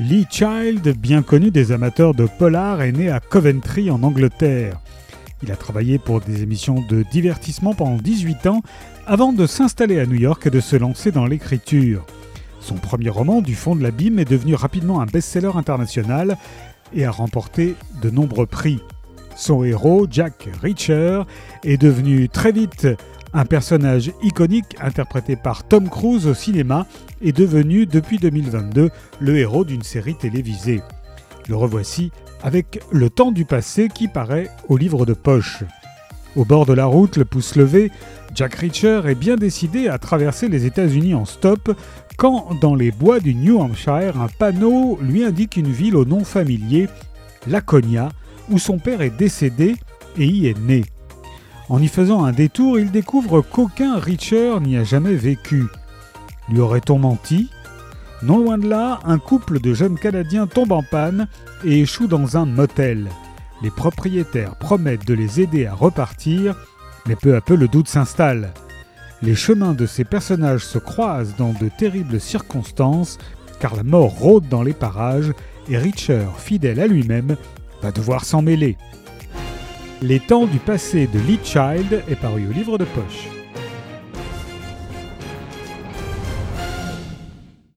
Child, bien connu des amateurs de polar, est né à Coventry en Angleterre. Il a travaillé pour des émissions de divertissement pendant 18 ans avant de s'installer à New York et de se lancer dans l'écriture. Son premier roman, Du fond de l'abîme, est devenu rapidement un best-seller international et a remporté de nombreux prix. Son héros, Jack Reacher, est devenu très vite un personnage iconique interprété par Tom Cruise au cinéma est devenu depuis 2022 le héros d'une série télévisée. Le revoici avec Le temps du passé qui paraît au livre de poche. Au bord de la route, le pouce levé, Jack Reacher est bien décidé à traverser les États-Unis en stop quand, dans les bois du New Hampshire, un panneau lui indique une ville au nom familier, Laconia, où son père est décédé et y est né. En y faisant un détour, il découvre qu'aucun Richer n'y a jamais vécu. Lui aurait-on menti? Non loin de là, un couple de jeunes Canadiens tombe en panne et échoue dans un motel. Les propriétaires promettent de les aider à repartir, mais peu à peu le doute s'installe. Les chemins de ces personnages se croisent dans de terribles circonstances, car la mort rôde dans les parages et Richer, fidèle à lui-même, va devoir s'en mêler. Les temps du passé de Lee Child est paru au livre de poche.